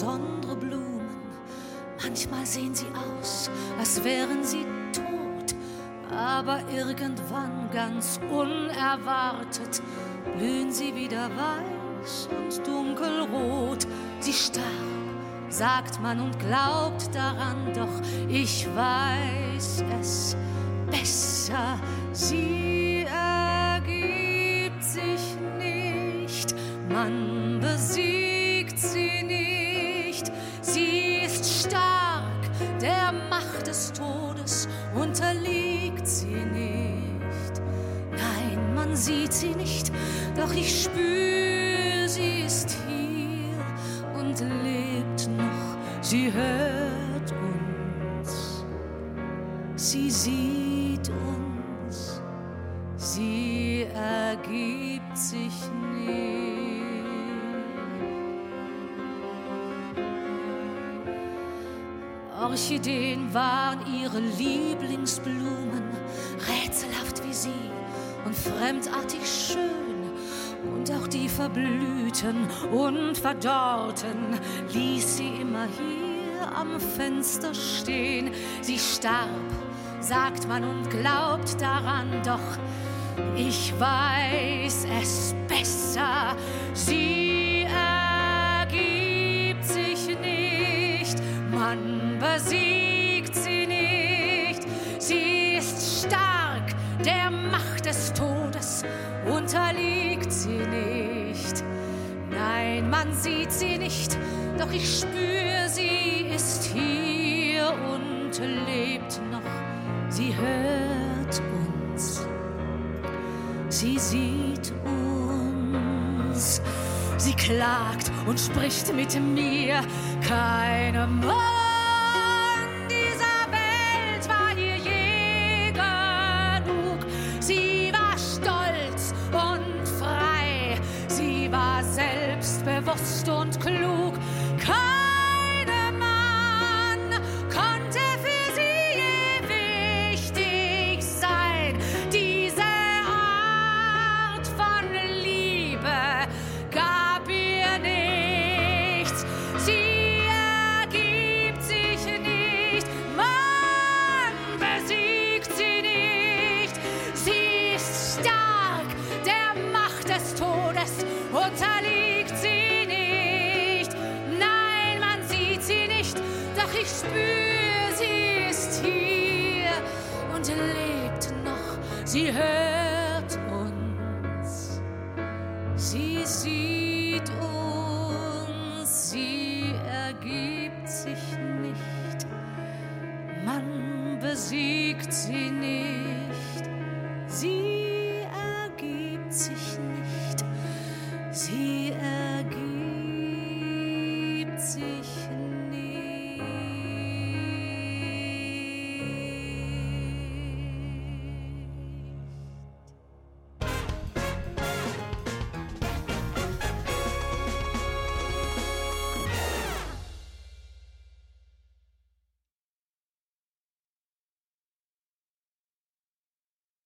besondere Blumen. Manchmal sehen sie aus, als wären sie tot, aber irgendwann ganz unerwartet blühen sie wieder weiß und dunkelrot. Sie starb, sagt man und glaubt daran, doch ich weiß es besser. Sie man besiegt sie nicht. Sie ist stark, der Macht des Todes unterliegt sie nicht. Nein, man sieht sie nicht, doch ich spüre, sie ist hier und lebt noch. Sie hört uns, sie sieht uns, sie ergibt sich nicht. Orchideen waren ihre Lieblingsblumen, rätselhaft wie sie und fremdartig schön. Und auch die Verblühten und Verdorrten ließ sie immer hier am Fenster stehen. Sie starb, sagt man und glaubt daran, doch ich weiß es besser. Sie der Macht des Todes unterliegt sie nicht. Nein, man sieht sie nicht, doch ich spüre, sie ist hier und lebt noch. Sie hört uns, sie sieht uns. Sie klagt und spricht mit mir, keine Mann Lost stone. spür, sie ist hier und lebt noch. Sie hört uns, sie sieht uns, sie ergibt sich nicht. Man besiegt sie nicht, sie ergibt sich nicht, sie ergibt sich